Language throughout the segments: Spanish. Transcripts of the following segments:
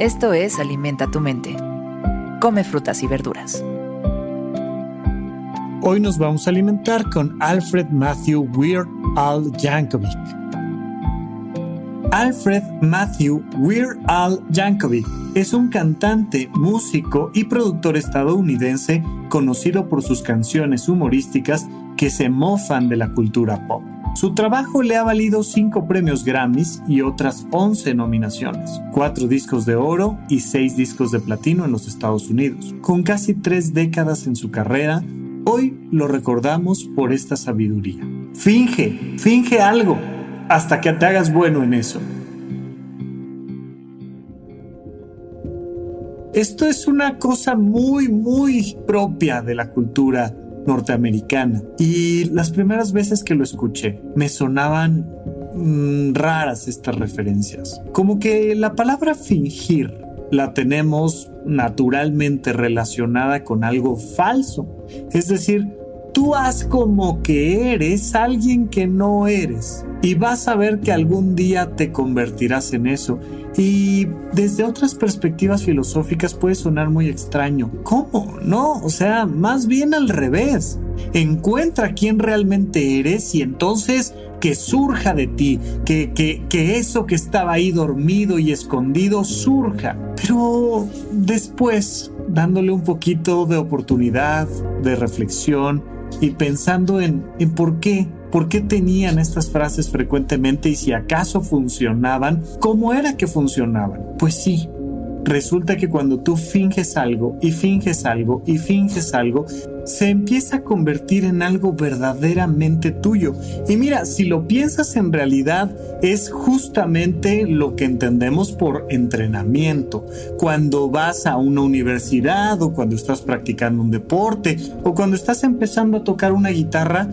Esto es Alimenta tu mente. Come frutas y verduras. Hoy nos vamos a alimentar con Alfred Matthew Weird Al Yankovic. Alfred Matthew Weird Al Yankovic es un cantante, músico y productor estadounidense conocido por sus canciones humorísticas que se mofan de la cultura pop. Su trabajo le ha valido 5 premios Grammys y otras 11 nominaciones, 4 discos de oro y 6 discos de platino en los Estados Unidos. Con casi 3 décadas en su carrera, hoy lo recordamos por esta sabiduría. Finge, finge algo, hasta que te hagas bueno en eso. Esto es una cosa muy, muy propia de la cultura norteamericana. Y las primeras veces que lo escuché me sonaban mm, raras estas referencias. Como que la palabra fingir la tenemos naturalmente relacionada con algo falso. Es decir, tú haz como que eres alguien que no eres y vas a ver que algún día te convertirás en eso. Y desde otras perspectivas filosóficas puede sonar muy extraño. ¿Cómo? No, o sea, más bien al revés. Encuentra quién realmente eres y entonces que surja de ti, que, que, que eso que estaba ahí dormido y escondido surja. Pero después, dándole un poquito de oportunidad, de reflexión y pensando en, en por qué por qué tenían estas frases frecuentemente y si acaso funcionaban, ¿cómo era que funcionaban? Pues sí, resulta que cuando tú finges algo y finges algo y finges algo, se empieza a convertir en algo verdaderamente tuyo. Y mira, si lo piensas en realidad, es justamente lo que entendemos por entrenamiento. Cuando vas a una universidad o cuando estás practicando un deporte o cuando estás empezando a tocar una guitarra,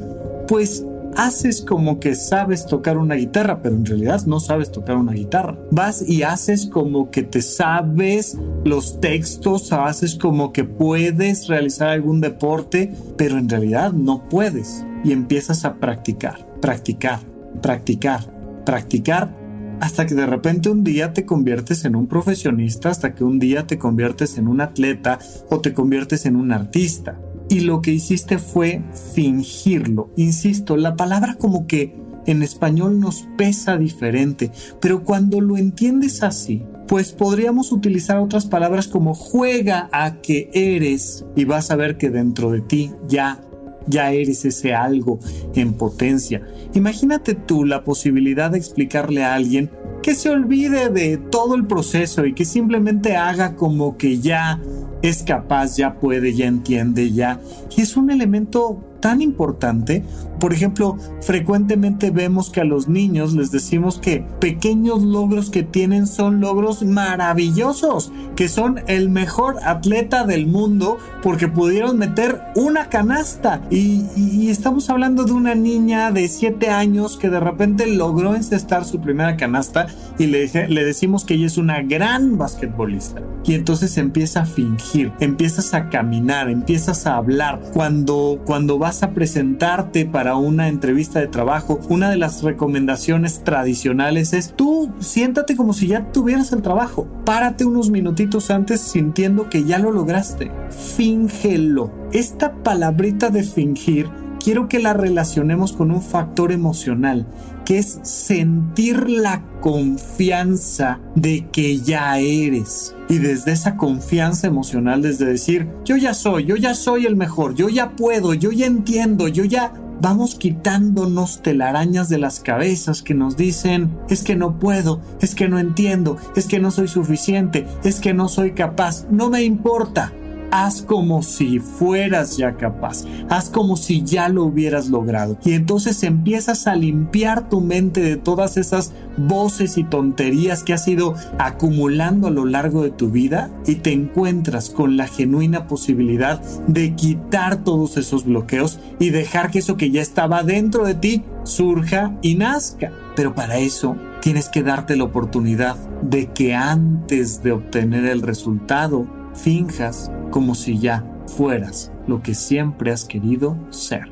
pues haces como que sabes tocar una guitarra, pero en realidad no sabes tocar una guitarra. Vas y haces como que te sabes los textos, haces como que puedes realizar algún deporte, pero en realidad no puedes. Y empiezas a practicar, practicar, practicar, practicar hasta que de repente un día te conviertes en un profesionista, hasta que un día te conviertes en un atleta o te conviertes en un artista y lo que hiciste fue fingirlo. Insisto, la palabra como que en español nos pesa diferente, pero cuando lo entiendes así, pues podríamos utilizar otras palabras como juega a que eres y vas a ver que dentro de ti ya ya eres ese algo en potencia. Imagínate tú la posibilidad de explicarle a alguien que se olvide de todo el proceso y que simplemente haga como que ya es capaz, ya puede, ya entiende, ya. Y es un elemento tan importante. Por ejemplo, frecuentemente vemos que a los niños les decimos que pequeños logros que tienen son logros maravillosos, que son el mejor atleta del mundo porque pudieron meter una canasta. Y, estamos hablando de una niña de 7 años que de repente logró encestar su primera canasta y le, le decimos que ella es una gran basquetbolista. Y entonces empieza a fingir, empiezas a caminar, empiezas a hablar. Cuando, cuando vas a presentarte para una entrevista de trabajo, una de las recomendaciones tradicionales es tú siéntate como si ya tuvieras el trabajo. Párate unos minutitos antes sintiendo que ya lo lograste. Fíngelo. Esta palabrita de fingir quiero que la relacionemos con un factor emocional, que es sentir la confianza de que ya eres. Y desde esa confianza emocional, desde decir, yo ya soy, yo ya soy el mejor, yo ya puedo, yo ya entiendo, yo ya... Vamos quitándonos telarañas de las cabezas que nos dicen, es que no puedo, es que no entiendo, es que no soy suficiente, es que no soy capaz, no me importa haz como si fueras ya capaz, haz como si ya lo hubieras logrado. Y entonces empiezas a limpiar tu mente de todas esas voces y tonterías que has ido acumulando a lo largo de tu vida y te encuentras con la genuina posibilidad de quitar todos esos bloqueos y dejar que eso que ya estaba dentro de ti surja y nazca. Pero para eso tienes que darte la oportunidad de que antes de obtener el resultado, finjas como si ya fueras lo que siempre has querido ser.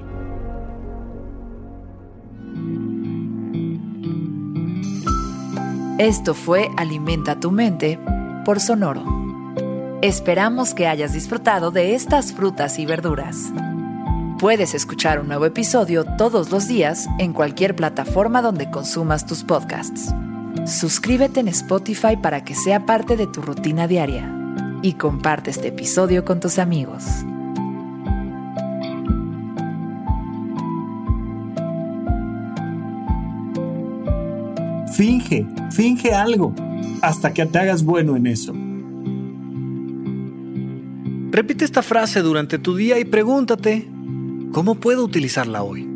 Esto fue Alimenta tu mente por Sonoro. Esperamos que hayas disfrutado de estas frutas y verduras. Puedes escuchar un nuevo episodio todos los días en cualquier plataforma donde consumas tus podcasts. Suscríbete en Spotify para que sea parte de tu rutina diaria y comparte este episodio con tus amigos. Finge, finge algo, hasta que te hagas bueno en eso. Repite esta frase durante tu día y pregúntate, ¿cómo puedo utilizarla hoy?